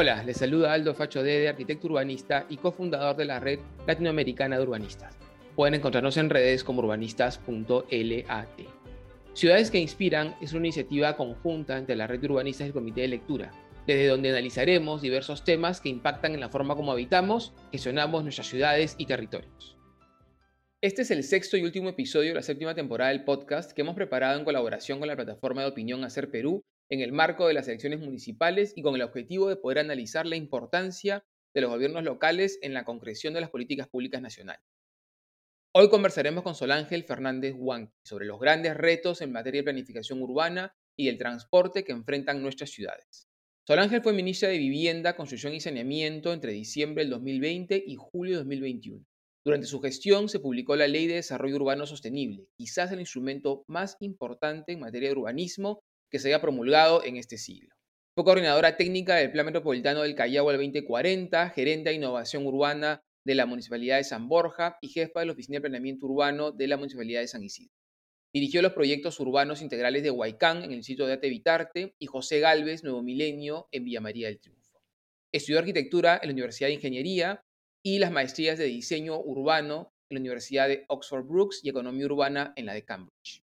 Hola, les saluda Aldo Facho Dede, arquitecto urbanista y cofundador de la red latinoamericana de urbanistas. Pueden encontrarnos en redes como urbanistas.lat. Ciudades que Inspiran es una iniciativa conjunta entre la red de urbanistas y el Comité de Lectura, desde donde analizaremos diversos temas que impactan en la forma como habitamos, gestionamos nuestras ciudades y territorios. Este es el sexto y último episodio de la séptima temporada del podcast que hemos preparado en colaboración con la plataforma de opinión Hacer Perú en el marco de las elecciones municipales y con el objetivo de poder analizar la importancia de los gobiernos locales en la concreción de las políticas públicas nacionales. Hoy conversaremos con Solángel Fernández Huanqui sobre los grandes retos en materia de planificación urbana y el transporte que enfrentan nuestras ciudades. Solángel fue ministra de Vivienda, Construcción y Saneamiento entre diciembre del 2020 y julio de 2021. Durante su gestión se publicó la Ley de Desarrollo Urbano Sostenible, quizás el instrumento más importante en materia de urbanismo que se haya promulgado en este siglo. Fue coordinadora técnica del Plan Metropolitano del Callao al 2040, gerente de innovación urbana de la Municipalidad de San Borja y jefa de la Oficina de Planeamiento Urbano de la Municipalidad de San Isidro. Dirigió los proyectos urbanos integrales de Huaycán en el sitio de Atevitarte y José Galvez, Nuevo Milenio, en Villa María del Triunfo. Estudió arquitectura en la Universidad de Ingeniería y las maestrías de diseño urbano en la Universidad de Oxford Brooks y economía urbana en la de Cambridge.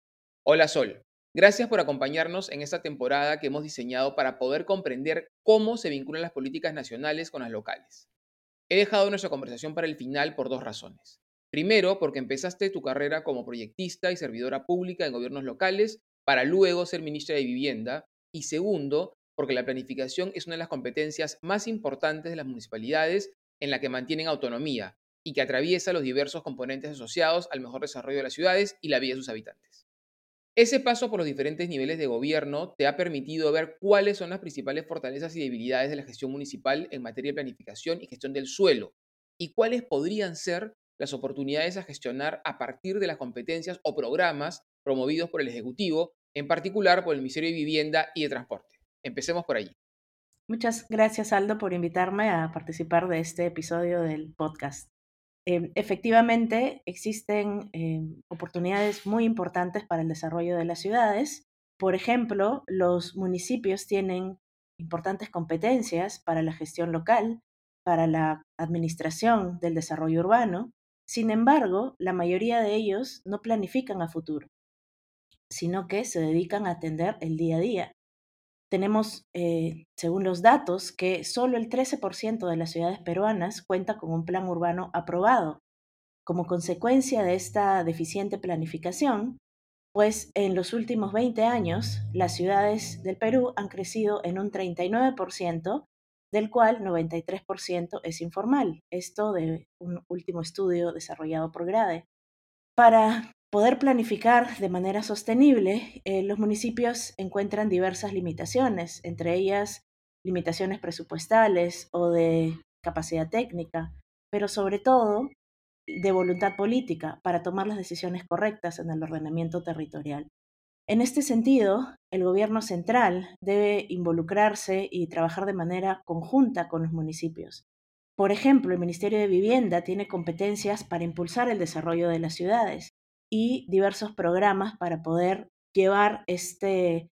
Hola Sol, Gracias por acompañarnos en esta temporada que hemos diseñado para poder comprender cómo se vinculan las políticas nacionales con las locales. He dejado nuestra conversación para el final por dos razones. Primero, porque empezaste tu carrera como proyectista y servidora pública en gobiernos locales para luego ser ministra de Vivienda. Y segundo, porque la planificación es una de las competencias más importantes de las municipalidades en la que mantienen autonomía y que atraviesa los diversos componentes asociados al mejor desarrollo de las ciudades y la vida de sus habitantes. Ese paso por los diferentes niveles de gobierno te ha permitido ver cuáles son las principales fortalezas y debilidades de la gestión municipal en materia de planificación y gestión del suelo y cuáles podrían ser las oportunidades a gestionar a partir de las competencias o programas promovidos por el Ejecutivo, en particular por el Ministerio de Vivienda y de Transporte. Empecemos por allí. Muchas gracias, Aldo, por invitarme a participar de este episodio del podcast. Em, efectivamente, existen em, oportunidades muy importantes para el desarrollo de las ciudades. Por ejemplo, los municipios tienen importantes competencias para la gestión local, para la administración del desarrollo urbano. Sin embargo, la mayoría de ellos no planifican a futuro, sino que se dedican a atender el día a día. Tenemos, eh, según los datos, que solo el 13% de las ciudades peruanas cuenta con un plan urbano aprobado. Como consecuencia de esta deficiente planificación, pues en los últimos 20 años las ciudades del Perú han crecido en un 39%, del cual 93% es informal. Esto de un último estudio desarrollado por GRADE. Para poder planificar de manera sostenible, eh, los municipios encuentran diversas limitaciones, entre ellas limitaciones presupuestales o de capacidad técnica, pero sobre todo de voluntad política para tomar las decisiones correctas en el ordenamiento territorial. En este sentido, el gobierno central debe involucrarse y trabajar de manera conjunta con los municipios. Por ejemplo, el Ministerio de Vivienda tiene competencias para impulsar el desarrollo de las ciudades, y diversos programas para poder llevar este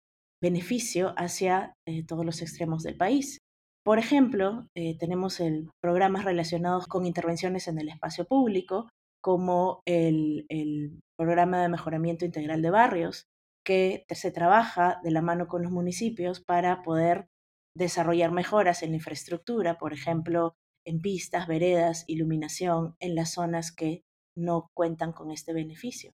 beneficio hacia eh, todos los extremos del país. Por ejemplo, eh, tenemos el, programas relacionados con intervenciones en el espacio público, como el, el programa de mejoramiento integral de barrios, que se trabaja de la mano con los municipios para poder desarrollar mejoras en la infraestructura, por ejemplo, en pistas, veredas, iluminación, en las zonas que no cuentan con este beneficio.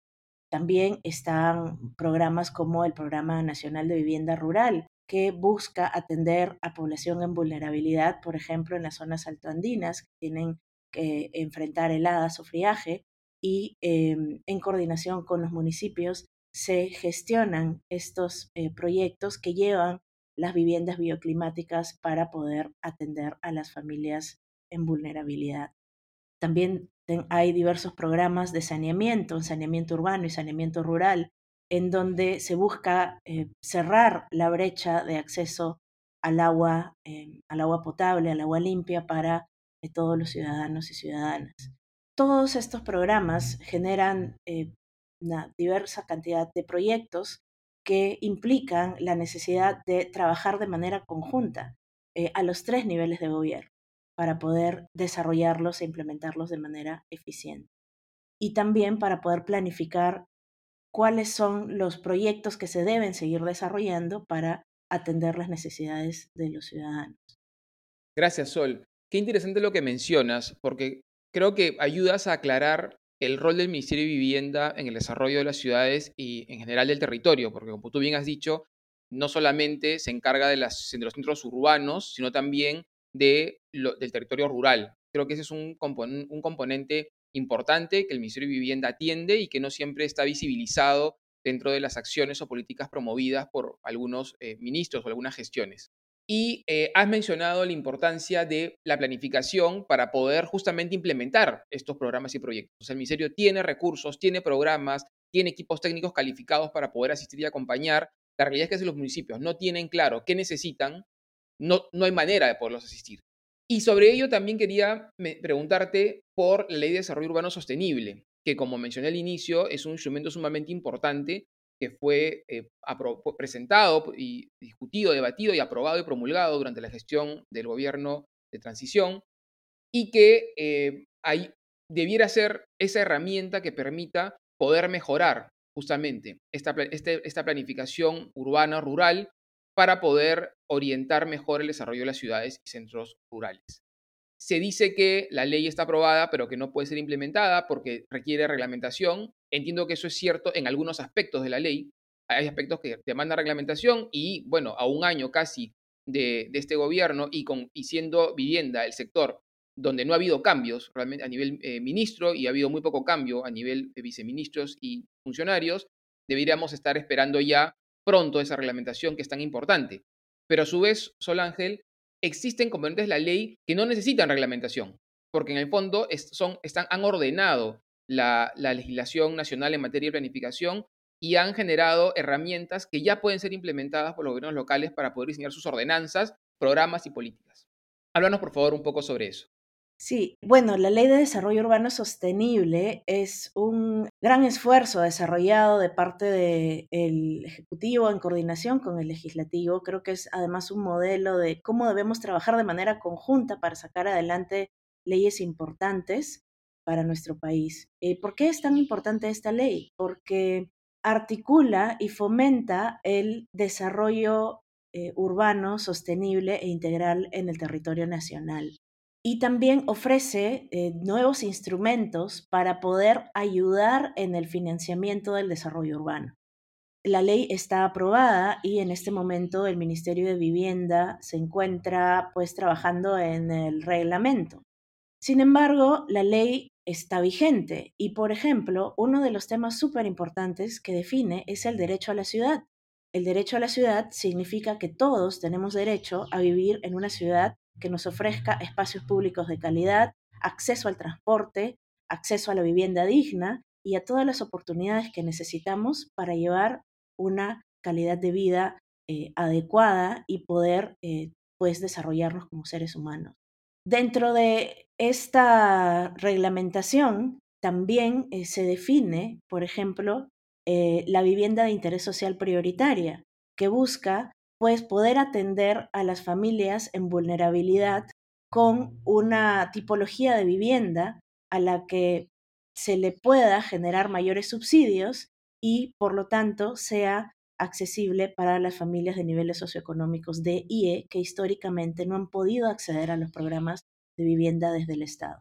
También están programas como el Programa Nacional de Vivienda Rural, que busca atender a población en vulnerabilidad, por ejemplo, en las zonas altoandinas, que tienen que enfrentar heladas o friaje, y em, en coordinación con los municipios se gestionan estos eh, proyectos que llevan las viviendas bioclimáticas para poder atender a las familias en vulnerabilidad. También hay diversos programas de saneamiento, saneamiento urbano y saneamiento rural, en donde se busca eh, cerrar la brecha de acceso al agua, eh, al agua potable, al agua limpia para eh, todos los ciudadanos y ciudadanas. Todos estos programas generan una diversa cantidad de proyectos que implican la necesidad de trabajar de manera conjunta. a los tres niveles de gobierno para poder desarrollarlos e implementarlos de manera eficiente. Y también para poder planificar cuáles son los proyectos que se deben seguir desarrollando para atender las necesidades de los ciudadanos. Gracias, Sol. Qué interesante lo que mencionas, porque creo que ayudas a aclarar el rol del Ministerio de Vivienda en el desarrollo de las ciudades y en general del territorio, porque como tú bien has dicho, no solamente se encarga de, los centros urbanos, sino también de del territorio rural. Creo que ese es un, componente importante que el Ministerio de Vivienda atiende y que no siempre está visibilizado dentro de las acciones o políticas promovidas por algunos eh, ministros o algunas gestiones. Y eh, has mencionado la importancia de la planificación para poder justamente implementar estos programas y proyectos. el Ministerio tiene recursos, tiene programas, tiene equipos técnicos calificados para poder asistir y acompañar. La realidad es que si los municipios no tienen claro qué necesitan, no, no hay manera de poderlos asistir. Y sobre ello también quería preguntarte por la Ley de Desarrollo Urbano Sostenible, que como mencioné al inicio es un instrumento sumamente importante que fue eh, presentado y discutido, debatido y aprobado y promulgado durante la gestión del gobierno de transición y que eh, debiera ser esa herramienta que permita poder mejorar justamente esta, este, esta planificación urbana, rural, para poder orientar mejor el desarrollo de las ciudades y centros rurales se dice que la ley está aprobada, pero que no puede ser implementada porque requiere reglamentación. Entiendo que eso es cierto en algunos aspectos de la ley. Hay aspectos que demandan reglamentación y, bueno, a un año casi de, este gobierno y, con, siendo vivienda el sector donde no ha habido cambios realmente a nivel eh, ministro y ha habido muy poco cambio a nivel de viceministros y funcionarios, deberíamos estar esperando ya pronto esa reglamentación que es tan importante. Pero a su vez, Sol Ángel, existen componentes de la ley que no necesitan reglamentación, porque en el fondo son, han ordenado la, legislación nacional en materia de planificación y han generado herramientas que ya pueden ser implementadas por los gobiernos locales para poder diseñar sus ordenanzas, programas y políticas. Háblanos, por favor, un poco sobre eso. Sí, bueno, la Ley de Desarrollo Urbano Sostenible es un gran esfuerzo desarrollado de parte del Ejecutivo en coordinación con el Legislativo. Creo que es además un modelo de cómo debemos trabajar de manera conjunta para sacar adelante leyes importantes para nuestro país. Eh, ¿Por qué es tan importante esta ley? Porque articula y fomenta el desarrollo eh, urbano sostenible e integral en el territorio nacional y también ofrece eh, nuevos instrumentos para poder ayudar en el financiamiento del desarrollo urbano. La ley está aprobada y en este momento el Ministerio de Vivienda se encuentra pues trabajando en el reglamento. Sin embargo, la ley está vigente y, por ejemplo, uno de los temas súper importantes que define es el derecho a la ciudad. El derecho a la ciudad significa que todos tenemos derecho a vivir en una ciudad que nos ofrezca espacios públicos de calidad, acceso al transporte, acceso a la vivienda digna y a todas las oportunidades que necesitamos para llevar una calidad de vida eh, adecuada y poder eh, pues desarrollarnos como seres humanos. Dentro de esta reglamentación también eh, se define, por ejemplo, la vivienda de interés social prioritaria, que busca pues poder atender a las familias en vulnerabilidad con una tipología de vivienda a la que se le pueda generar mayores subsidios y por lo tanto sea accesible para las familias de niveles socioeconómicos D y E que históricamente no han podido acceder a los programas de vivienda desde el Estado.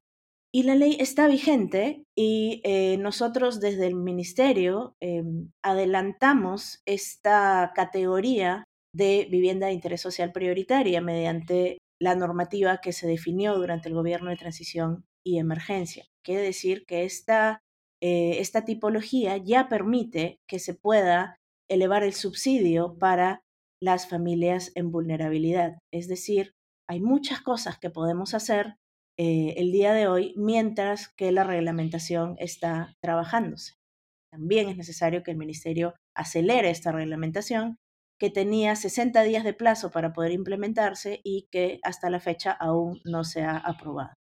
Y la ley está vigente y eh, nosotros desde el Ministerio em, adelantamos esta categoría de vivienda de interés social prioritaria mediante la normativa que se definió durante el gobierno de transición y emergencia. Quiere decir que esta, eh, esta tipología ya permite que se pueda elevar el subsidio para las familias en vulnerabilidad. Es decir, hay muchas cosas que podemos hacer eh, el día de hoy mientras que la reglamentación está trabajándose. También es necesario que el Ministerio acelere esta reglamentación que tenía 60 días de plazo para poder implementarse y que hasta la fecha aún no se ha aprobado.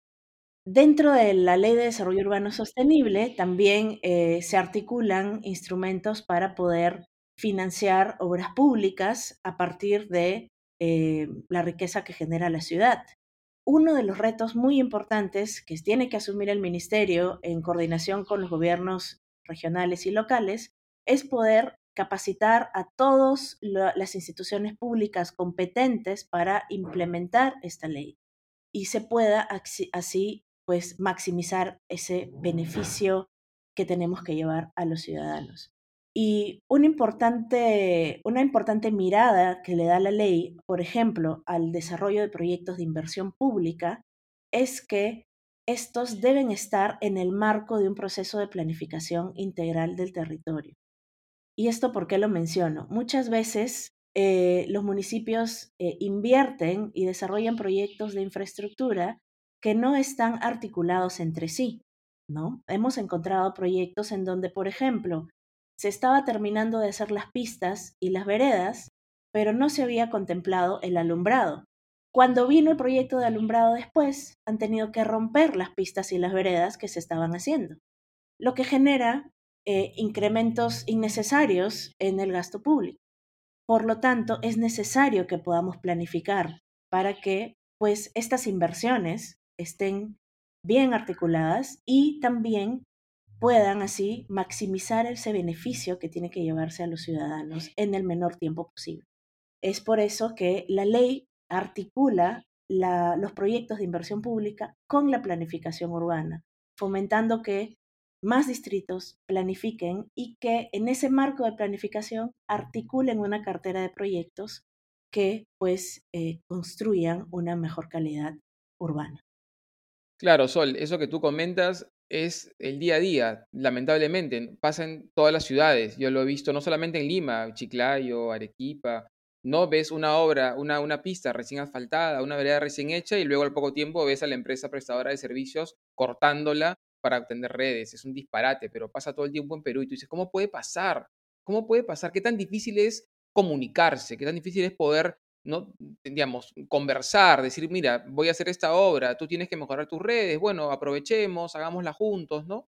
Dentro de la Ley de Desarrollo Urbano Sostenible también eh, se articulan instrumentos para poder financiar obras públicas a partir de eh, la riqueza que genera la ciudad. Uno de los retos muy importantes que tiene que asumir el ministerio en coordinación con los gobiernos regionales y locales es poder capacitar a todas las instituciones públicas competentes para implementar esta ley y se pueda así pues maximizar ese beneficio que tenemos que llevar a los ciudadanos. Y una importante, una importante mirada que le da la ley, por ejemplo, al desarrollo de proyectos de inversión pública, es que estos deben estar en el marco de un proceso de planificación integral del territorio. ¿Y esto por qué lo menciono? Muchas veces eh, los municipios eh, invierten y desarrollan proyectos de infraestructura que no están articulados entre sí, ¿no? Hemos encontrado proyectos en donde, por ejemplo, se estaba terminando de hacer las pistas y las veredas, pero no se había contemplado el alumbrado. Cuando vino el proyecto de alumbrado después, han tenido que romper las pistas y las veredas que se estaban haciendo, lo que genera eh, incrementos innecesarios en el gasto público. Por lo tanto, es necesario que podamos planificar para que pues estas inversiones estén bien articuladas y también puedan así maximizar ese beneficio que tiene que llevarse a los ciudadanos en el menor tiempo posible. Es por eso que la ley articula los proyectos de inversión pública con la planificación urbana, fomentando que más distritos planifiquen y que en ese marco de planificación articulen una cartera de proyectos que pues eh, construyan una mejor calidad urbana. Claro, Sol, eso que tú comentas es el día a día, lamentablemente, pasa en todas las ciudades. Yo lo he visto no solamente en Lima, Chiclayo, Arequipa, no ves una obra, una, una pista recién asfaltada, una vereda recién hecha y luego al poco tiempo ves a la empresa prestadora de servicios cortándola para obtener redes. Es un disparate, pero pasa todo el tiempo en Perú y tú dices, ¿cómo puede pasar? ¿Cómo puede pasar? ¿Qué tan difícil es comunicarse? ¿Qué tan difícil es poder, no, digamos, conversar, decir, mira, voy a hacer esta obra, tú tienes que mejorar tus redes, bueno, aprovechemos, hagámosla juntos, ¿no?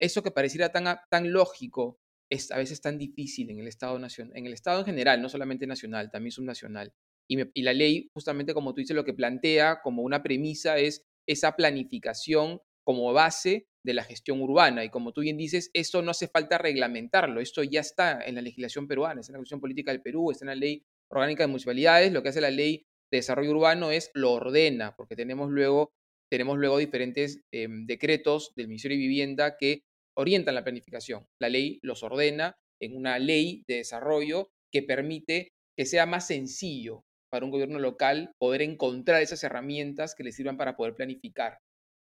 Eso que pareciera tan, tan lógico es a veces tan difícil en el Estado en el Estado en general, no solamente nacional, también subnacional. Y, y la ley, justamente como tú dices, lo que plantea como una premisa es esa planificación como base de la gestión urbana. Y como tú bien dices, eso no hace falta reglamentarlo, esto ya está en la legislación peruana, está en la Constitución Política del Perú, está en la Ley Orgánica de Municipalidades, lo que hace la Ley de Desarrollo Urbano es lo ordena, porque tenemos luego, tenemos luego diferentes em, decretos del Ministerio de Vivienda que orientan la planificación. La ley los ordena en una ley de desarrollo que permite que sea más sencillo para un gobierno local poder encontrar esas herramientas que le sirvan para poder planificar.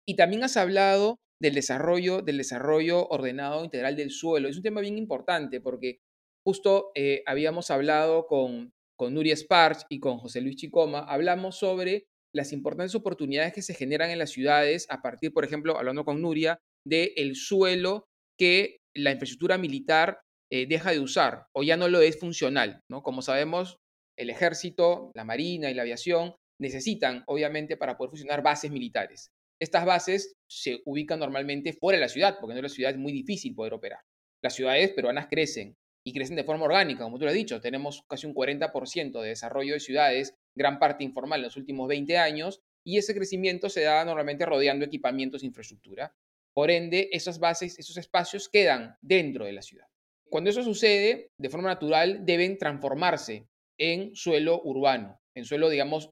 Y también has hablado del desarrollo, del desarrollo ordenado integral del suelo. Es un tema bien importante porque justo eh, habíamos hablado con, con Nuria Sparch y con José Luis Chicoma, hablamos sobre las importantes oportunidades que se generan en las ciudades a partir, por ejemplo, hablando con Nuria, del el suelo que la infraestructura militar eh, deja de usar o ya no lo es funcional. ¿no? Como sabemos, el ejército, la marina y la aviación necesitan, obviamente, para poder funcionar bases militares. Estas bases se ubican normalmente fuera de la ciudad, porque en la ciudad es muy difícil poder operar. Las ciudades peruanas crecen y crecen de forma orgánica, como tú lo has dicho. Tenemos casi un 40% de desarrollo de ciudades, gran parte informal en los últimos 20 años, y ese crecimiento se da normalmente rodeando equipamientos e infraestructura. Por ende, esas bases, esos espacios quedan dentro de la ciudad. Cuando eso sucede, de forma natural, deben transformarse en suelo urbano, en suelo, digamos,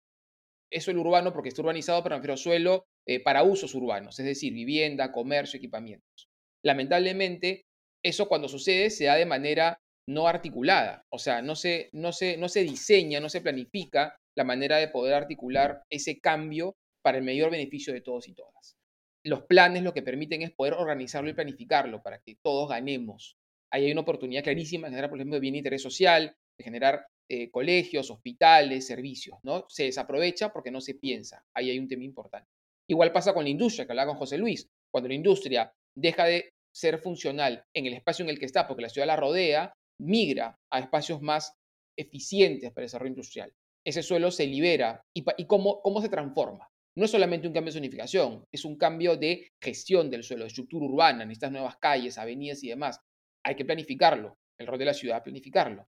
es suelo urbano porque está urbanizado, pero me refiero a suelo eh, para usos urbanos, es decir, vivienda, comercio, equipamientos. Lamentablemente, eso cuando sucede se da de manera no articulada, o sea, no se, no se, no se diseña, no se planifica la manera de poder articular ese cambio para el mayor beneficio de todos y todas. Los planes lo que permiten es poder organizarlo y planificarlo para que todos ganemos. Ahí hay una oportunidad clarísima de generar, por ejemplo, bien interés social, de generar eh, colegios, hospitales, servicios, ¿no? Se desaprovecha porque no se piensa. Ahí hay un tema importante. Igual pasa con la industria, que hablaba con José Luis. Cuando la industria deja de ser funcional en el espacio en el que está, porque la ciudad la rodea, migra a espacios más eficientes para el desarrollo industrial. Ese suelo se libera. ¿Y, cómo, cómo se transforma? No es solamente un cambio de zonificación, es un cambio de gestión del suelo, de estructura urbana, necesitas nuevas calles, avenidas y demás. Hay que planificarlo. El rol de la ciudad planificarlo.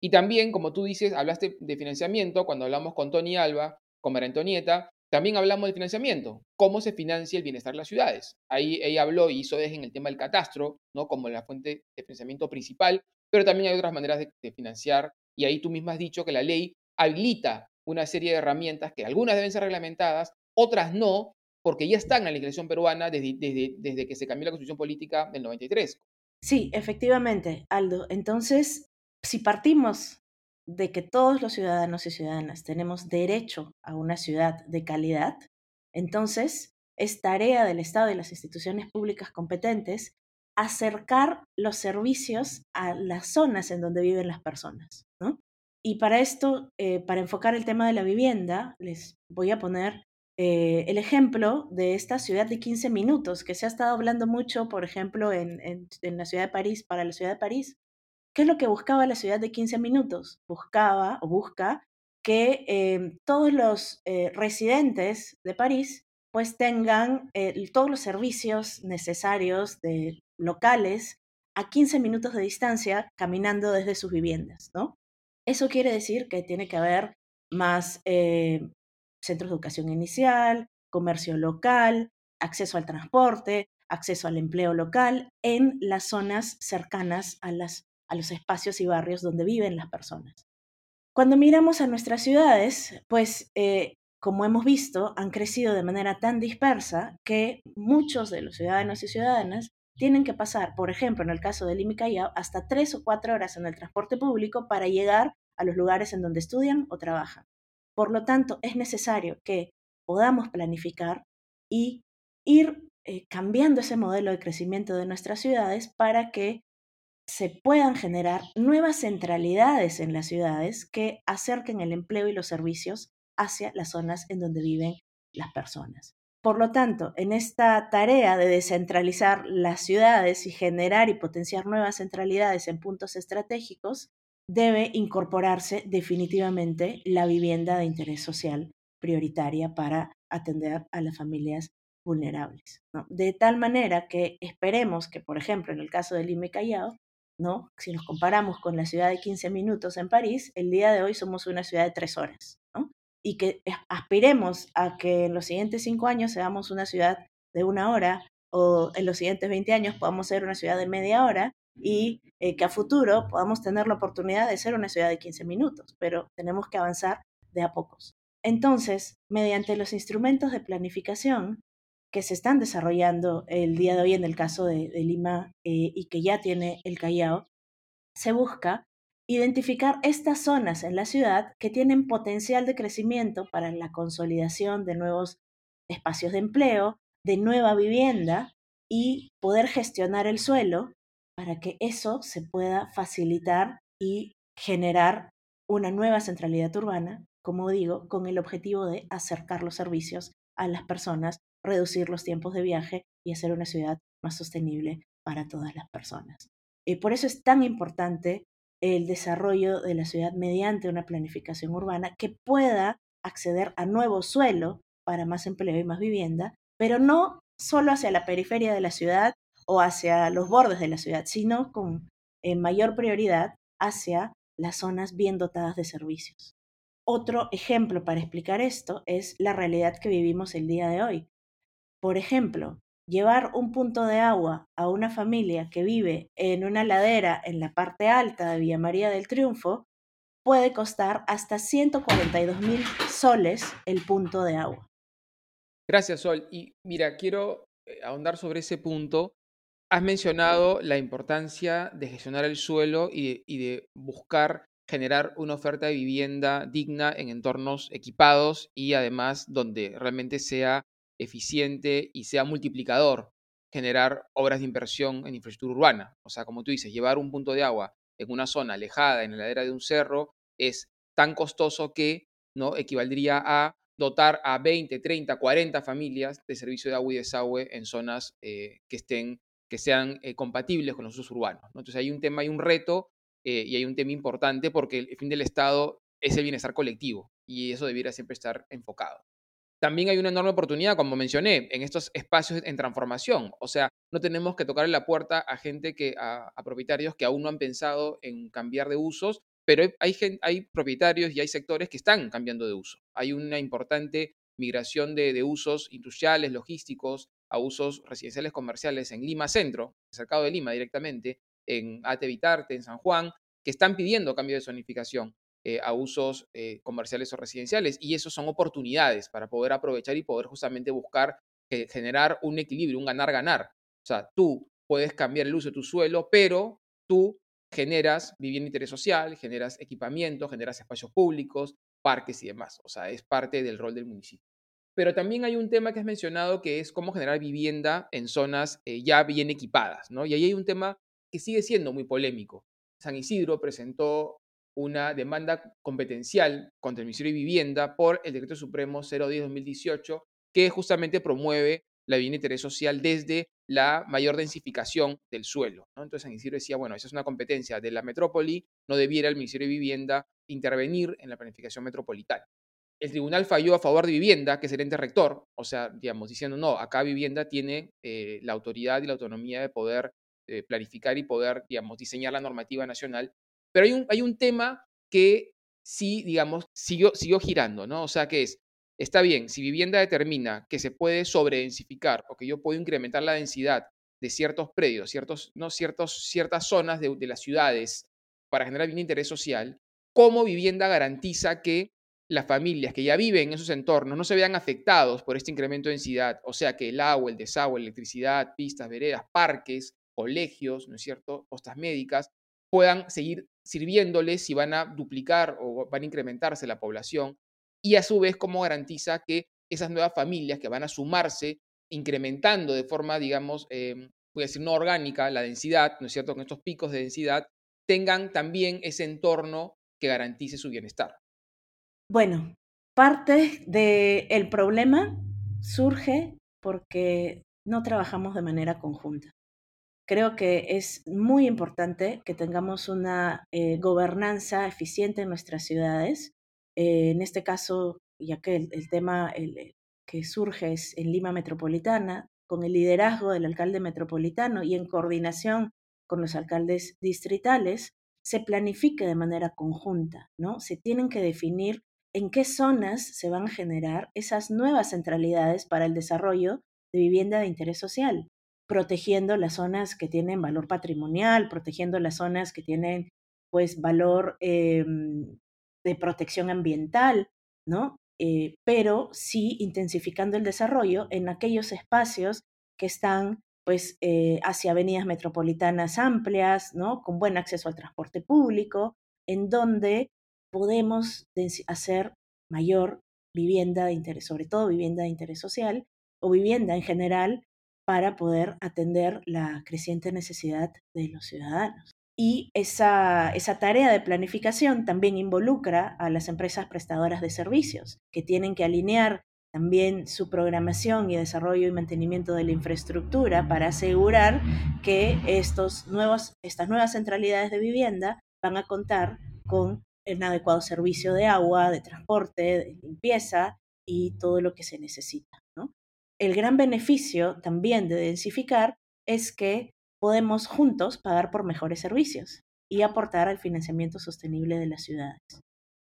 Y también, como tú dices, hablaste de financiamiento cuando hablamos con Tony Alba, con María Antonieta, también hablamos de financiamiento, cómo se financia el bienestar de las ciudades. Ahí ella habló y hizo desde en el tema del catastro, ¿no? como la fuente de financiamiento principal, pero también hay otras maneras de, financiar y ahí tú misma has dicho que la ley habilita una serie de herramientas que algunas deben ser reglamentadas, otras no, porque ya están en la legislación peruana desde, desde, que se cambió la constitución política del 93. Sí, efectivamente, Aldo. Entonces, si partimos de que todos los ciudadanos y ciudadanas tenemos derecho a una ciudad de calidad, entonces es tarea del Estado y las instituciones públicas competentes acercar los servicios a las zonas en donde viven las personas. Y para esto, eh, para enfocar el tema de la vivienda, les voy a poner eh, el ejemplo de esta ciudad de 15 minutos, que se ha estado hablando mucho, por ejemplo, en, en la ciudad de París, para la ciudad de París, ¿Qué es lo que buscaba la ciudad de 15 minutos? Buscaba o busca que em, todos los eh, residentes de París pues tengan eh, todos los servicios necesarios de locales a 15 minutos de distancia caminando desde sus viviendas, ¿no? Eso quiere decir que tiene que haber más eh, centros de educación inicial, comercio local, acceso al transporte, acceso al empleo local en las zonas cercanas a las a los espacios y barrios donde viven las personas. Cuando miramos a nuestras ciudades, pues eh, como hemos visto, han crecido de manera tan dispersa que muchos de los ciudadanos y ciudadanas tienen que pasar, por ejemplo, en el caso de Lima Callao, hasta tres o cuatro horas en el transporte público para llegar a los lugares en donde estudian o trabajan. Por lo tanto, es necesario que podamos planificar y ir eh, cambiando ese modelo de crecimiento de nuestras ciudades para que se puedan generar nuevas centralidades en las ciudades que acerquen el empleo y los servicios hacia las zonas en donde viven las personas. Por lo tanto, en esta tarea de descentralizar las ciudades y generar y potenciar nuevas centralidades en puntos estratégicos, debe incorporarse definitivamente la vivienda de interés social prioritaria para atender a las familias vulnerables. De tal manera que esperemos que, por ejemplo, en el caso del IME Callao, ¿no? Si nos comparamos con la ciudad de 15 minutos en París, el día de hoy somos una ciudad de tres horas, Y que aspiremos a que en los siguientes cinco años seamos una ciudad de una hora o en los siguientes 20 años podamos ser una ciudad de media hora y eh, que a futuro podamos tener la oportunidad de ser una ciudad de 15 minutos, pero tenemos que avanzar de a pocos. Entonces, mediante los instrumentos de planificación, que se están desarrollando el día de hoy en el caso de, Lima eh, y que ya tiene el Callao, se busca identificar estas zonas en la ciudad que tienen potencial de crecimiento para la consolidación de nuevos espacios de empleo, de nueva vivienda y poder gestionar el suelo para que eso se pueda facilitar y generar una nueva centralidad urbana, como digo, con el objetivo de acercar los servicios a las personas reducir los tiempos de viaje y hacer una ciudad más sostenible para todas las personas. Y por eso es tan importante el desarrollo de la ciudad mediante una planificación urbana que pueda acceder a nuevo suelo para más empleo y más vivienda, pero no solo hacia la periferia de la ciudad o hacia los bordes de la ciudad, sino con mayor prioridad hacia las zonas bien dotadas de servicios. Otro ejemplo para explicar esto es la realidad que vivimos el día de hoy. Por ejemplo, llevar un punto de agua a una familia que vive en una ladera en la parte alta de Villa María del Triunfo puede costar hasta 142 mil soles el punto de agua. Gracias, Sol. Y mira, quiero eh, ahondar sobre ese punto. Has mencionado la importancia de gestionar el suelo y de, buscar generar una oferta de vivienda digna en entornos equipados y además donde realmente sea eficiente y sea multiplicador generar obras de inversión en infraestructura urbana. O sea, como tú dices, llevar un punto de agua en una zona alejada, en la ladera de un cerro, es tan costoso que no equivaldría a dotar a 20, 30, 40 familias de servicio de agua y desagüe en zonas eh, que estén que sean eh, compatibles con los usos urbanos. Entonces hay un tema, hay un reto eh, y hay un tema importante porque el fin del Estado es el bienestar colectivo y eso debiera siempre estar enfocado también hay una enorme oportunidad, como mencioné, en estos espacios en transformación. O sea, no tenemos que tocarle la puerta a gente que, a, propietarios que aún no han pensado en cambiar de usos, pero hay, hay propietarios y hay sectores que están cambiando de uso. Hay una importante migración de, de usos industriales, logísticos, a usos residenciales comerciales en Lima Centro, cercado de Lima directamente, en Atevitarte, en San Juan, que están pidiendo cambio de zonificación eh, a usos eh, comerciales o residenciales. Y eso son oportunidades para poder aprovechar y poder justamente buscar eh, generar un equilibrio, un ganar-ganar. O sea, tú puedes cambiar el uso de tu suelo, pero tú generas vivienda interés social, generas equipamiento, generas espacios públicos, parques y demás. O sea, es parte del rol del municipio. Pero también hay un tema que has mencionado que es cómo generar vivienda en zonas eh, ya bien equipadas, ¿no? Y ahí hay un tema que sigue siendo muy polémico. San Isidro presentó una demanda competencial contra el Ministerio de Vivienda por el Decreto Supremo 010-2018, que justamente promueve la vivienda de interés social desde la mayor densificación del suelo. Entonces San Isidro decía, bueno, esa es una competencia de la metrópoli, no debiera el Ministerio de Vivienda intervenir en la planificación metropolitana el tribunal falló a favor de vivienda, que es el ente rector, o sea, digamos, diciendo, no, acá vivienda tiene eh, la autoridad y la autonomía de poder eh, planificar y poder, digamos, diseñar la normativa nacional. Pero hay un, hay un tema que sí, digamos, siguió, siguió girando, ¿no? O sea, que es, está bien, si vivienda determina que se puede sobredensificar o que yo puedo incrementar la densidad de ciertos predios, ciertos, no, ciertos, ciertas zonas de, de las ciudades para generar bien interés social, ¿cómo vivienda garantiza que las familias que ya viven en esos entornos no se vean afectados por este incremento de densidad, o sea que el agua, el desagüe, electricidad, pistas, veredas, parques, colegios, ¿no es cierto?, postas médicas, puedan seguir sirviéndoles si van a duplicar o van a incrementarse la población y a su vez cómo garantiza que esas nuevas familias que van a sumarse, incrementando de forma, digamos, eh, voy a decir, no orgánica la densidad, ¿no es cierto?, con estos picos de densidad, tengan también ese entorno que garantice su bienestar. Bueno, parte del problema surge porque no trabajamos de manera conjunta. Creo que es muy importante que tengamos una eh, gobernanza eficiente en nuestras ciudades. Eh, en este caso, ya que el, tema que surge es en Lima Metropolitana, con el liderazgo del alcalde metropolitano y en coordinación con los alcaldes distritales, se planifique de manera conjunta, ¿no? Se tienen que definir en qué zonas se van a generar esas nuevas centralidades para el desarrollo de vivienda de interés social, protegiendo las zonas que tienen valor patrimonial, protegiendo las zonas que tienen pues valor em, de protección ambiental, ¿no? Eh, pero sí intensificando el desarrollo en aquellos espacios que están pues eh, hacia avenidas metropolitanas amplias, ¿no? Con buen acceso al transporte público, en donde podemos hacer mayor vivienda de interés, sobre todo vivienda de interés social o vivienda en general para poder atender la creciente necesidad de los ciudadanos. Y esa, esa tarea de planificación también involucra a las empresas prestadoras de servicios, que tienen que alinear también su programación y desarrollo y mantenimiento de la infraestructura para asegurar que estos nuevos, estas nuevas centralidades de vivienda van a contar con un adecuado servicio de agua, de transporte, de limpieza y todo lo que se necesita. El gran beneficio también de densificar es que podemos juntos pagar por mejores servicios y aportar al financiamiento sostenible de las ciudades.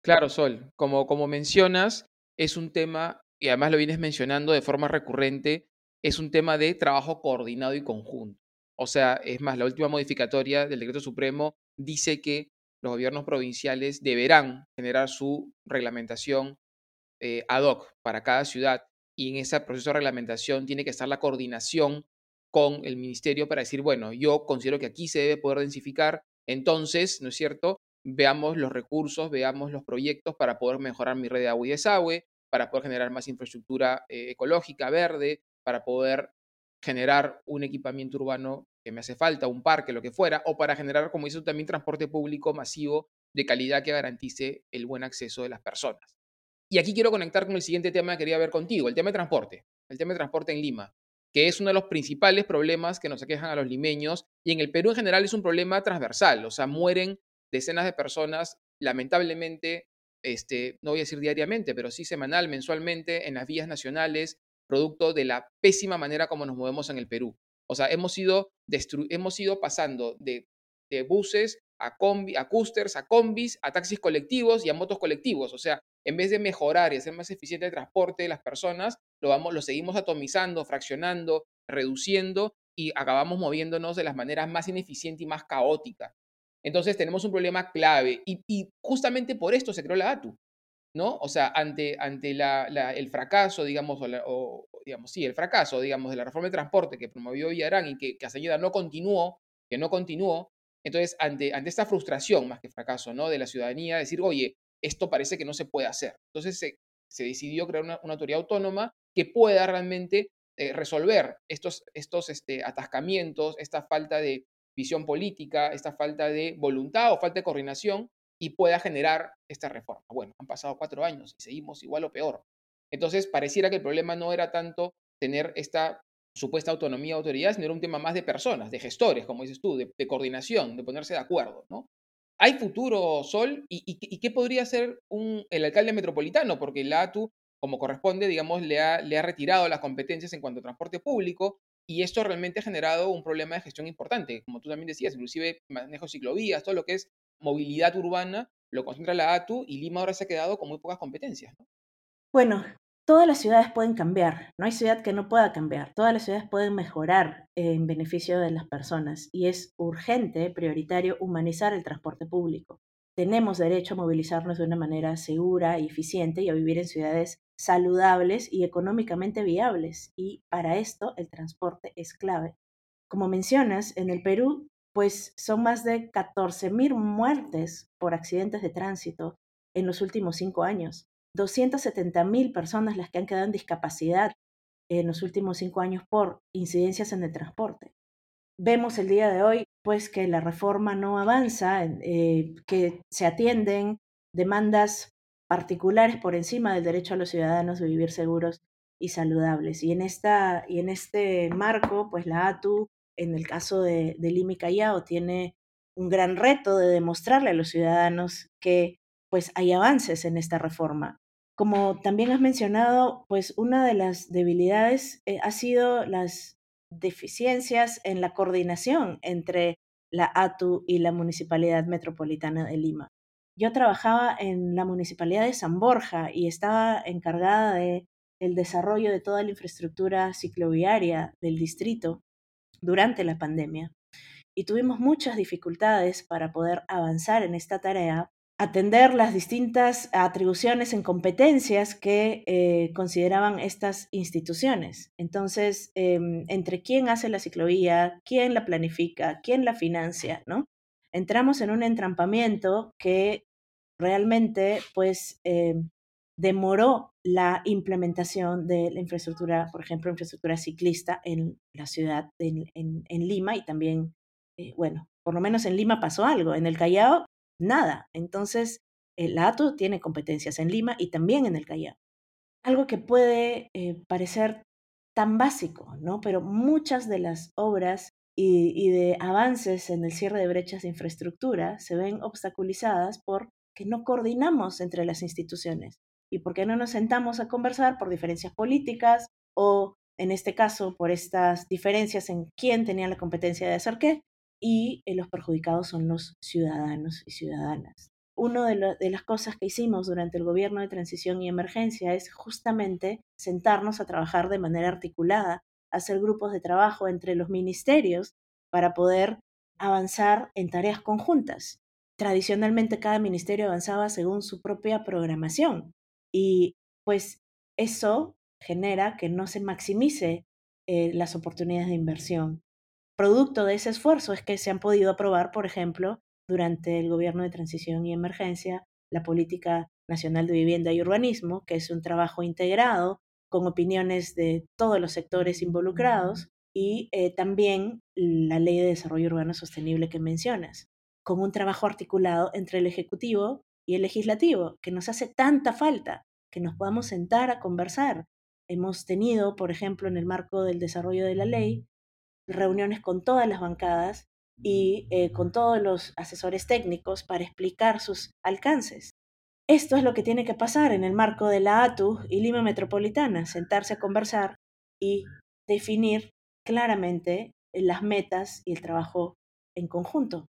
Claro, Sol, como, como mencionas, es un tema, y además lo vienes mencionando de forma recurrente, es un tema de trabajo coordinado y conjunto. O sea, es más, la última modificatoria del decreto supremo dice que los gobiernos provinciales deberán generar su reglamentación eh, ad hoc para cada ciudad y en ese proceso de reglamentación tiene que estar la coordinación con el ministerio para decir, bueno, yo considero que aquí se debe poder densificar, entonces, ¿no es cierto? Veamos los recursos, veamos los proyectos para poder mejorar mi red de agua y desagüe, para poder generar más infraestructura eh, ecológica, verde, para poder generar un equipamiento urbano que me hace falta, un parque, lo que fuera, o para generar, como dices también transporte público masivo de calidad que garantice el buen acceso de las personas. Y aquí quiero conectar con el siguiente tema que quería ver contigo, el tema de transporte, el tema de transporte en Lima, que es uno de los principales problemas que nos aquejan a los limeños y en el Perú en general es un problema transversal, o sea, mueren decenas de personas, lamentablemente, este, no voy a decir diariamente, pero sí semanal, mensualmente, en las vías nacionales, producto de la pésima manera como nos movemos en el Perú. O sea, hemos ido, hemos ido pasando de, buses a, combi, a coasters, a combis, a taxis colectivos y a motos colectivos. O sea, en vez de mejorar y hacer más eficiente el transporte de las personas, lo, vamos, lo seguimos atomizando, fraccionando, reduciendo y acabamos moviéndonos de las maneras más ineficientes y más caóticas. Entonces tenemos un problema clave y, justamente por esto se creó la ATU, ¿no? O sea, ante, ante el fracaso, digamos, o, digamos, sí, el fracaso, digamos, de la reforma de transporte que promovió Villarán y que, que no continuó, que no continuó, entonces ante, ante esta frustración, más que fracaso, ¿no? De la ciudadanía, decir, oye, esto parece que no se puede hacer. Entonces se, decidió crear una, autoridad autónoma que pueda realmente eh, resolver estos, estos este, atascamientos, esta falta de visión política, esta falta de voluntad o falta de coordinación y pueda generar esta reforma. Bueno, han pasado cuatro años y seguimos igual o peor. Entonces, pareciera que el problema no era tanto tener esta supuesta autonomía de autoridad, sino era un tema más de personas, de gestores, como dices tú, de, coordinación, de ponerse de acuerdo, ¿no? ¿Hay futuro, Sol? ¿Y, qué podría hacer un, el alcalde metropolitano? Porque la ATU, como corresponde, digamos, le ha, retirado las competencias en cuanto a transporte público y esto realmente ha generado un problema de gestión importante, como tú también decías, inclusive manejo ciclovías, todo lo que es movilidad urbana, lo concentra la ATU y Lima ahora se ha quedado con muy pocas competencias. Bueno, todas las ciudades pueden cambiar, no hay ciudad que no pueda cambiar, todas las ciudades pueden mejorar en beneficio de las personas y es urgente, prioritario, humanizar el transporte público. Tenemos derecho a movilizarnos de una manera segura y eficiente y a vivir en ciudades saludables y económicamente viables y para esto el transporte es clave. Como mencionas, en el Perú pues son más de 14.000 muertes por accidentes de tránsito en los últimos cinco años 270.000 personas las que han quedado en discapacidad en los últimos cinco años por incidencias en el transporte. Vemos el día de hoy, pues, que la reforma no avanza, eh, que se atienden demandas particulares por encima del derecho a los ciudadanos de vivir seguros y saludables. Y en, esta, y en este marco, pues la ATU, en el caso de, de Lima y Callao, tiene un gran reto de demostrarle a los ciudadanos que pues hay avances en esta reforma. Como también has mencionado, pues una de las debilidades eh, ha sido las deficiencias en la coordinación entre la ATU y la Municipalidad Metropolitana de Lima. Yo trabajaba en la Municipalidad de San Borja y estaba encargada de el desarrollo de toda la infraestructura cicloviaria del distrito durante la pandemia. Y tuvimos muchas dificultades para poder avanzar en esta tarea atender las distintas atribuciones en competencias que eh, consideraban estas instituciones. Entonces, em, entre quién hace la ciclovía, quién la planifica, quién la financia, ¿no? Entramos en un entrampamiento que realmente, pues, em, demoró la implementación de la infraestructura, por ejemplo, infraestructura ciclista en la ciudad, en, en Lima y también, eh, bueno, por lo menos en Lima pasó algo. En el Callao nada. Entonces, el ATO tiene competencias en Lima y también en el Callao. Algo que puede eh, parecer tan básico, ¿no? Pero muchas de las obras y, de avances en el cierre de brechas de infraestructura se ven obstaculizadas por que no coordinamos entre las instituciones y porque no nos sentamos a conversar por diferencias políticas o, en este caso, por estas diferencias en quién tenía la competencia de hacer qué, y eh, los perjudicados son los ciudadanos y ciudadanas. Una de, las cosas que hicimos durante el gobierno de transición y emergencia es justamente sentarnos a trabajar de manera articulada, hacer grupos de trabajo entre los ministerios para poder avanzar en tareas conjuntas. Tradicionalmente cada ministerio avanzaba según su propia programación y pues eso genera que no se maximice eh, las oportunidades de inversión producto de ese esfuerzo es que se han podido aprobar, por ejemplo, durante el gobierno de transición y emergencia, la Política Nacional de Vivienda y Urbanismo, que es un trabajo integrado con opiniones de todos los sectores involucrados, y eh, también la Ley de Desarrollo Urbano Sostenible que mencionas, con un trabajo articulado entre el Ejecutivo y el Legislativo, que nos hace tanta falta, que nos podamos sentar a conversar. Hemos tenido, por ejemplo, en el marco del desarrollo de la ley, reuniones con todas las bancadas y eh, con todos los asesores técnicos para explicar sus alcances. Esto es lo que tiene que pasar en el marco de la ATU y Lima Metropolitana, sentarse a conversar y definir claramente las metas y el trabajo en conjunto.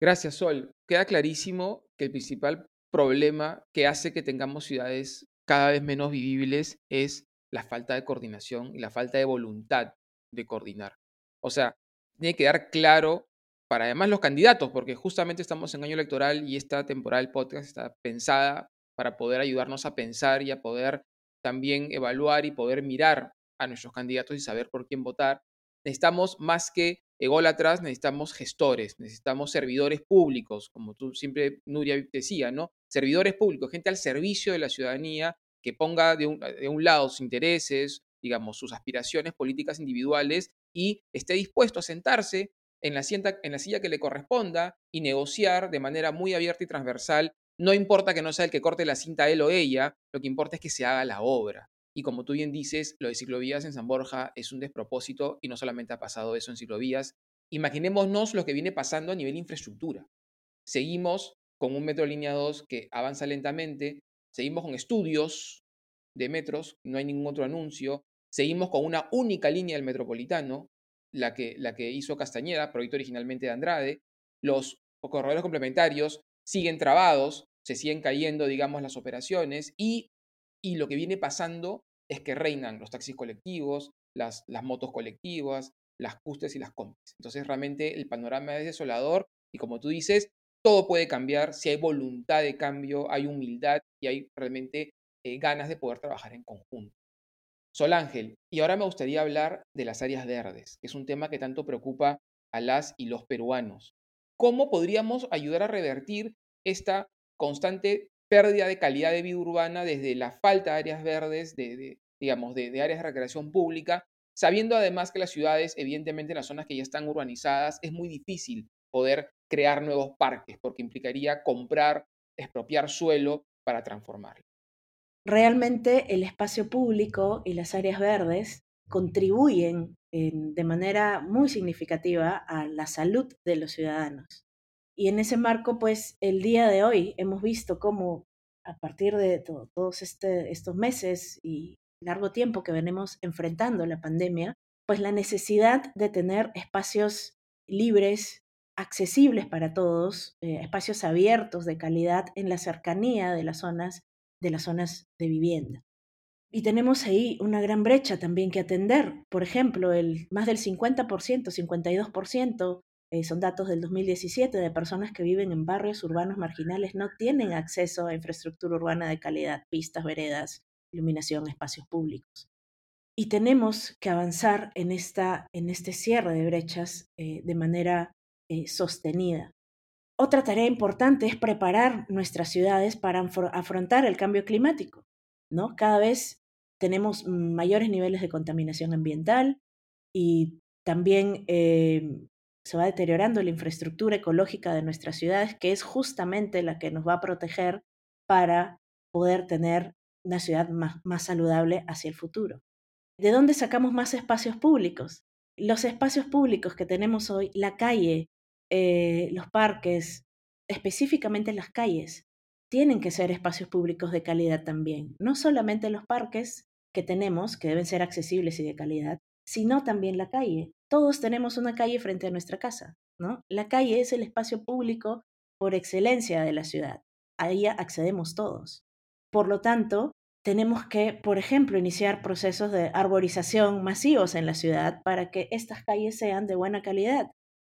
Gracias, Sol. Queda clarísimo que el principal problema que hace que tengamos ciudades cada vez menos vivibles es la falta de coordinación y la falta de voluntad de coordinar. O sea, tiene que quedar claro para además los candidatos, porque justamente estamos en año electoral y esta temporada del podcast está pensada para poder ayudarnos a pensar y a poder también evaluar y poder mirar a nuestros candidatos y saber por quién votar. Necesitamos más que ególatras, necesitamos gestores, necesitamos servidores públicos, como tú siempre, Nuria, decía, ¿no? Servidores públicos, gente al servicio de la ciudadanía que ponga de un, de un lado sus intereses, digamos, sus aspiraciones políticas individuales y esté dispuesto a sentarse en la, silla que le corresponda y negociar de manera muy abierta y transversal. No importa que no sea el que corte la cinta él o ella, lo que importa es que se haga la obra. Y como tú bien dices, lo de ciclovías en San Borja es un despropósito y no solamente ha pasado eso en ciclovías. Imaginémonos lo que viene pasando a nivel infraestructura. Seguimos con un metro línea 2 que avanza lentamente, seguimos con estudios de metros, no hay ningún otro anuncio, seguimos con una única línea del metropolitano, la que, la que hizo Castañeda, proyecto originalmente de Andrade, los corredores complementarios siguen trabados, se siguen cayendo, digamos, las operaciones y, y lo que viene pasando es que reinan los taxis colectivos, las, las motos colectivas, las custes y las compis. Entonces realmente el panorama es desolador y como tú dices, todo puede cambiar si hay voluntad de cambio, hay humildad y hay realmente eh, ganas de poder trabajar en conjunto. Sol Ángel, y ahora me gustaría hablar de las áreas verdes, que es un tema que tanto preocupa a las y los peruanos. ¿Cómo podríamos ayudar a revertir esta constante pérdida de calidad de vida urbana desde la falta de áreas verdes, de, digamos, de, de, áreas de recreación pública, sabiendo además que las ciudades, evidentemente en las zonas que ya están urbanizadas, es muy difícil poder crear nuevos parques, porque implicaría comprar, expropiar suelo para transformarlo realmente el espacio público y las áreas verdes contribuyen de manera muy significativa a la salud de los ciudadanos. Y en ese marco, pues el día de hoy hemos visto cómo a partir de todos este, estos meses y largo tiempo que venimos enfrentando la pandemia, pues la necesidad de tener espacios libres, accesibles para todos, eh, espacios abiertos de calidad en la cercanía de las zonas de las zonas de vivienda. Y tenemos ahí una gran brecha también que atender. Por ejemplo, el, más del 50%, 52%, eh, son datos del 2017, de personas que viven en barrios urbanos marginales no tienen acceso a infraestructura urbana de calidad, pistas, veredas, iluminación, espacios públicos. Y tenemos que avanzar en, esta, en este cierre de brechas eh, de manera eh, sostenida. Otra tarea importante es preparar nuestras ciudades para afrontar el cambio climático. ¿no? Cada vez tenemos mayores niveles de contaminación ambiental y también eh, se va deteriorando la infraestructura ecológica de nuestras ciudades, que es justamente la que nos va a proteger para poder tener una ciudad más saludable hacia el futuro. ¿De dónde sacamos más espacios públicos? Los espacios públicos que tenemos hoy, la calle, eh, los parques, específicamente las calles, tienen que ser espacios públicos de calidad también. No solamente los parques que tenemos, que deben ser accesibles y de calidad, sino también la calle. Todos tenemos una calle frente a nuestra casa, ¿no? La calle es el espacio público por excelencia de la ciudad. Ahí accedemos todos. Por lo tanto, tenemos que, por ejemplo, iniciar procesos de arborización masivos en la ciudad para que estas calles sean de buena calidad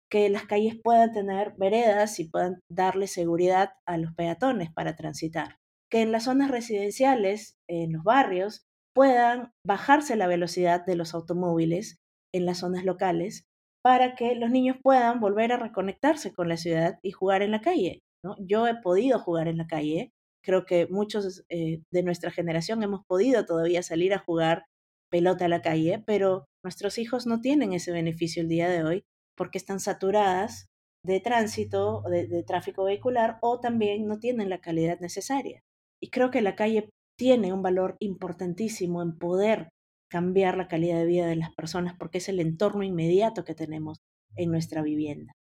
que las calles puedan tener veredas y puedan darle seguridad a los peatones para transitar. Que en las zonas residenciales, en los barrios, puedan bajarse la velocidad de los automóviles en las zonas locales para que los niños puedan volver a reconectarse con la ciudad y jugar en la calle. ¿no? Yo he podido jugar en la calle, creo que muchos eh, de nuestra generación hemos podido todavía salir a jugar pelota a la calle, pero nuestros hijos no tienen ese beneficio el día de hoy porque están saturadas de tránsito, de, de tráfico vehicular o también no tienen la calidad necesaria. Y creo que la calle tiene un valor importantísimo en poder cambiar la calidad de vida de las personas porque es el entorno inmediato que tenemos en nuestra vivienda.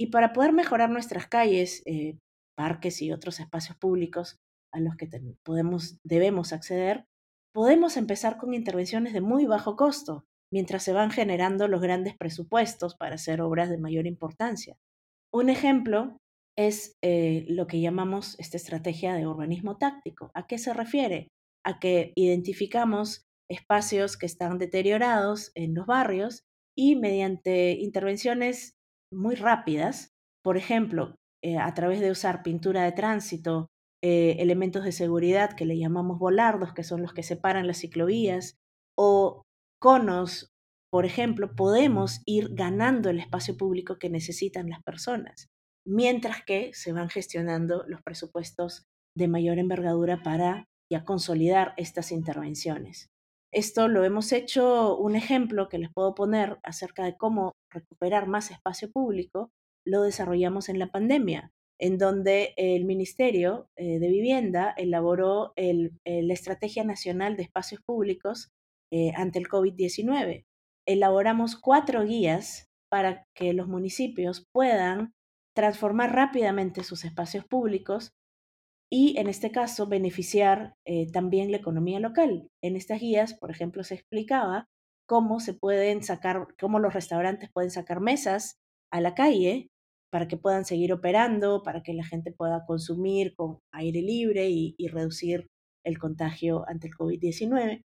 Y para poder mejorar nuestras calles, eh, parques y otros espacios públicos a los que podemos, debemos acceder, podemos empezar con intervenciones de muy bajo costo, mientras se van generando los grandes presupuestos para hacer obras de mayor importancia. Un ejemplo es eh, lo que llamamos esta estrategia de urbanismo táctico. ¿A qué se refiere? A que identificamos espacios que están deteriorados en los barrios y mediante intervenciones muy rápidas, por ejemplo, eh, a través de usar pintura de tránsito, eh, elementos de seguridad que le llamamos volardos, que son los que separan las ciclovías, o conos, por ejemplo, podemos ir ganando el espacio público que necesitan las personas, mientras que se van gestionando los presupuestos de mayor envergadura para ya consolidar estas intervenciones. Esto lo hemos hecho, un ejemplo que les puedo poner acerca de cómo recuperar más espacio público, lo desarrollamos en la pandemia, en donde el Ministerio eh, de Vivienda elaboró la Estrategia Nacional de Espacios Públicos eh, ante el COVID-19. Elaboramos cuatro guías para que los municipios puedan transformar rápidamente sus espacios públicos y en este caso beneficiar eh, también la economía local. En estas guías, por ejemplo, se explicaba cómo se pueden sacar, cómo los restaurantes pueden sacar mesas a la calle para que puedan seguir operando, para que la gente pueda consumir con aire libre y, reducir el contagio ante el COVID-19.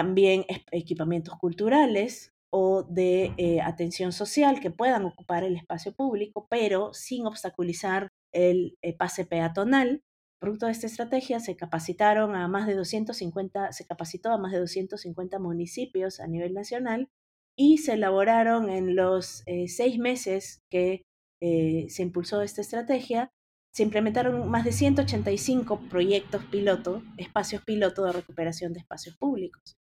También equipamientos culturales o de eh, atención social que puedan ocupar el espacio público, pero sin obstaculizar el eh, pase peatonal Producto de esta estrategia se capacitaron a más de 250, se capacitó a más de 250 municipios a nivel nacional y se elaboraron en los eh, seis meses que eh, se impulsó esta estrategia, se implementaron más de 185 proyectos piloto, espacios piloto de recuperación de espacios públicos.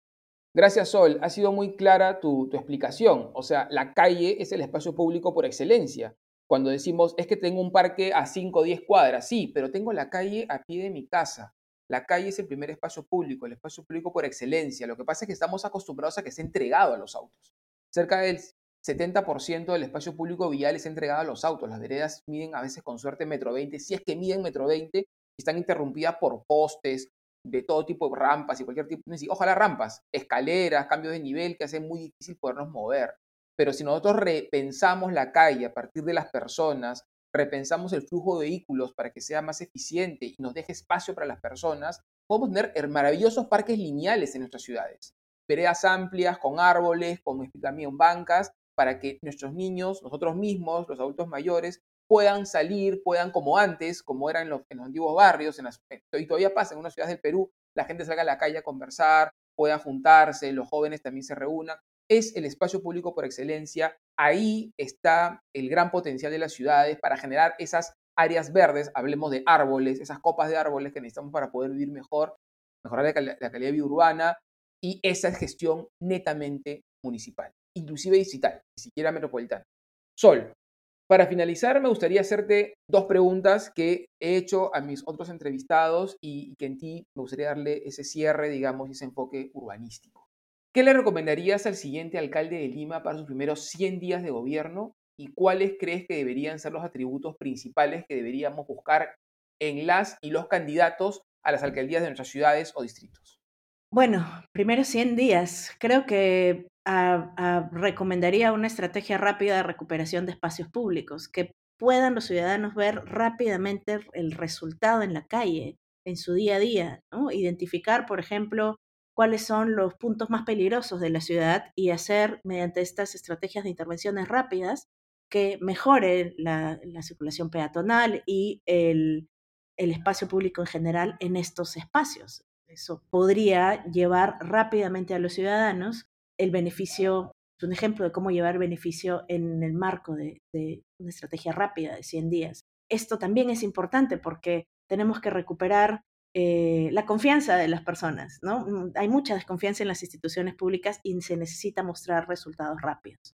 Gracias, Sol. Ha sido muy clara tu, explicación. O sea, la calle es el espacio público por excelencia cuando decimos, es que tengo un parque a 5 o 10 cuadras, sí, pero tengo la calle a pie de mi casa. La calle es el primer espacio público, el espacio público por excelencia. Lo que pasa es que estamos acostumbrados a que sea entregado a los autos. Cerca del 70% del espacio público vial es entregado a los autos. Las veredas miden a veces con suerte metro 20, si es que miden metro 20 y están interrumpidas por postes de todo tipo de rampas y cualquier tipo. Ojalá rampas, escaleras, cambios de nivel que hacen muy difícil podernos mover. Pero si nosotros repensamos la calle a partir de las personas, repensamos el flujo de vehículos para que sea más eficiente y nos deje espacio para las personas, podemos tener maravillosos parques lineales en nuestras ciudades. Veredas amplias, con árboles, con también bancas, para que nuestros niños, nosotros mismos, los adultos mayores, puedan salir, puedan como antes, como era en los, antiguos barrios, en las, y todavía pasa en unas ciudades del Perú, la gente salga a la calle a conversar, pueda juntarse, los jóvenes también se reúnan es el espacio público por excelencia. Ahí está el gran potencial de las ciudades para generar esas áreas verdes, hablemos de árboles, esas copas de árboles que necesitamos para poder vivir mejor, mejorar la, calidad de vida urbana y esa es gestión netamente municipal, inclusive digital, ni siquiera metropolitana. Sol, para finalizar me gustaría hacerte dos preguntas que he hecho a mis otros entrevistados y que en ti me gustaría darle ese cierre, digamos, ese enfoque urbanístico. ¿Qué le recomendarías al siguiente alcalde de Lima para sus primeros 100 días de gobierno y cuáles crees que deberían ser los atributos principales que deberíamos buscar en las y los candidatos a las alcaldías de nuestras ciudades o distritos? Bueno, primeros 100 días. Creo que ah, ah, recomendaría una estrategia rápida de recuperación de espacios públicos, que puedan los ciudadanos ver rápidamente el resultado en la calle, en su día a día, Identificar, por ejemplo, cuáles son los puntos más peligrosos de la ciudad y hacer mediante estas estrategias de intervenciones rápidas que mejoren la, circulación peatonal y el, espacio público en general en estos espacios. Eso podría llevar rápidamente a los ciudadanos el beneficio, es un ejemplo de cómo llevar beneficio en el marco de, de una estrategia rápida de 100 días. Esto también es importante porque tenemos que recuperar eh, la confianza de las personas, ¿no? Mm, hay mucha desconfianza en las instituciones públicas y se necesita mostrar resultados rápidos.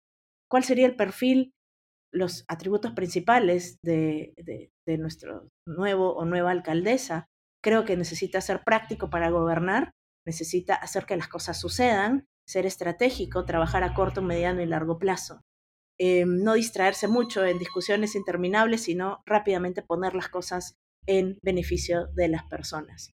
¿Cuál sería el perfil, los atributos principales de, de nuestro nuevo o nueva alcaldesa? Creo que necesita ser práctico para gobernar, necesita hacer que las cosas sucedan, ser estratégico, trabajar a corto, mediano y largo plazo. Eh, no distraerse mucho en discusiones interminables, sino rápidamente poner las cosas en beneficio de las personas.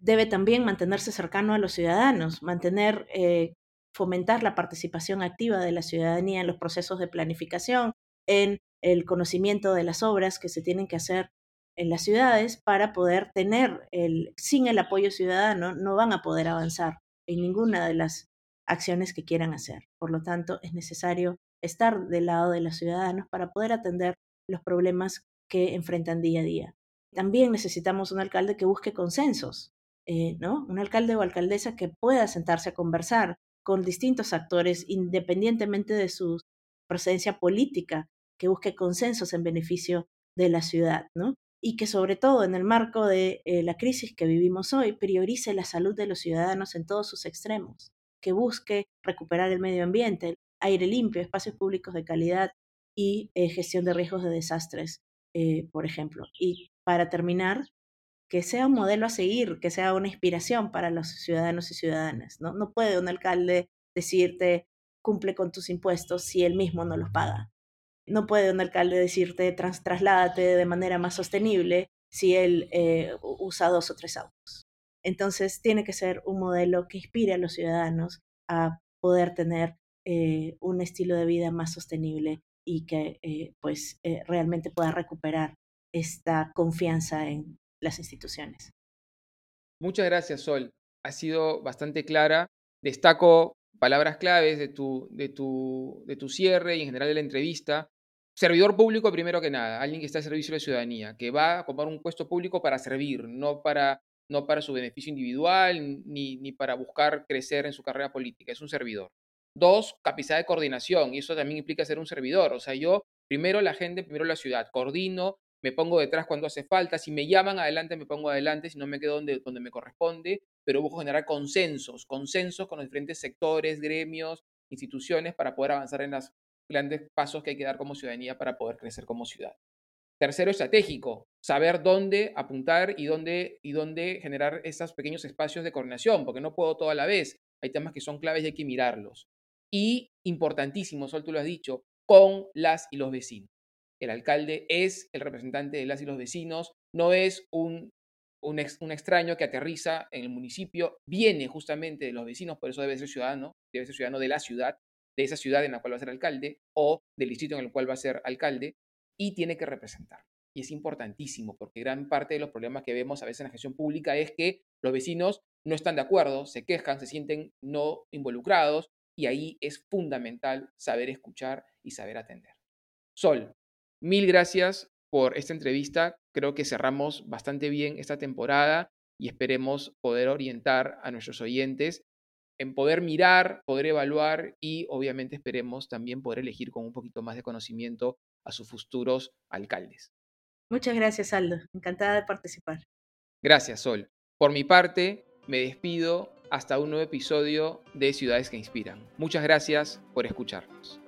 Debe también mantenerse cercano a los ciudadanos, mantener, eh, fomentar la participación activa de la ciudadanía en los procesos de planificación, en el conocimiento de las obras que se tienen que hacer en las ciudades para poder tener el, sin el apoyo ciudadano, no van a poder avanzar en ninguna de las acciones que quieran hacer. Por lo tanto, es necesario estar del lado de los ciudadanos para poder atender los problemas que enfrentan día a día. También necesitamos un alcalde que busque consensos, eh, ¿no? Un alcalde o alcaldesa que pueda sentarse a conversar con distintos actores independientemente de su presencia política, que busque consensos en beneficio de la ciudad, ¿no? Y que sobre todo en el marco de eh, la crisis que vivimos hoy priorice la salud de los ciudadanos en todos sus extremos, que busque recuperar el medio ambiente, aire limpio, espacios públicos de calidad y eh, gestión de riesgos de desastres, eh, por ejemplo. Y para terminar, que sea un modelo a seguir, que sea una inspiración para los ciudadanos y ciudadanas. No, no puede un alcalde decirte cumple con tus impuestos si él mismo no los paga. No puede un alcalde decirte tras, trasládate de manera más sostenible si él eh, usa dos o tres autos. Entonces tiene que ser un modelo que inspire a los ciudadanos a poder tener eh, un estilo de vida más sostenible y que eh, pues realmente pueda recuperar esta confianza en las instituciones. Muchas gracias, Sol. Ha sido bastante clara. Destaco palabras claves de tu, de tu, de tu cierre y en general de la entrevista. Servidor público primero que nada, alguien que está al servicio de la ciudadanía, que va a ocupar un puesto público para servir, no para, no para su beneficio individual ni, ni para buscar crecer en su carrera política, es un servidor. Dos, capacidad de coordinación, y eso también implica ser un servidor. O sea, yo primero la gente, primero la ciudad, coordino, me pongo detrás cuando hace falta, si me llaman adelante me pongo adelante, si no me quedo donde, donde me corresponde, pero busco generar consensos, consensos con los diferentes sectores, gremios, instituciones para poder avanzar en los grandes pasos que hay que dar como ciudadanía para poder crecer como ciudad. Tercero, estratégico, saber dónde apuntar y dónde, y dónde generar esos pequeños espacios de coordinación, porque no puedo todo a la vez. Hay temas que son claves y hay que mirarlos y importantísimo, Sol, tú lo has dicho, con las y los vecinos. El alcalde es el representante de las y los vecinos, no es un, un, extraño que aterriza en el municipio, viene justamente de los vecinos, por eso debe ser ciudadano, debe ser ciudadano de la ciudad, de esa ciudad en la cual va a ser alcalde o del distrito en el cual va a ser alcalde y tiene que representar. Y es importantísimo porque gran parte de los problemas que vemos a veces en la gestión pública es que los vecinos no están de acuerdo, se quejan, se sienten no involucrados y ahí es fundamental saber escuchar y saber atender. Sol, mil gracias por esta entrevista. Creo que cerramos bastante bien esta temporada y esperemos poder orientar a nuestros oyentes en poder mirar, poder evaluar y obviamente esperemos también poder elegir con un poquito más de conocimiento a sus futuros alcaldes. Muchas gracias, Aldo. Encantada de participar. Gracias, Sol. Por mi parte, me despido hasta un nuevo episodio de Ciudades que Inspiran. Muchas gracias por escucharnos.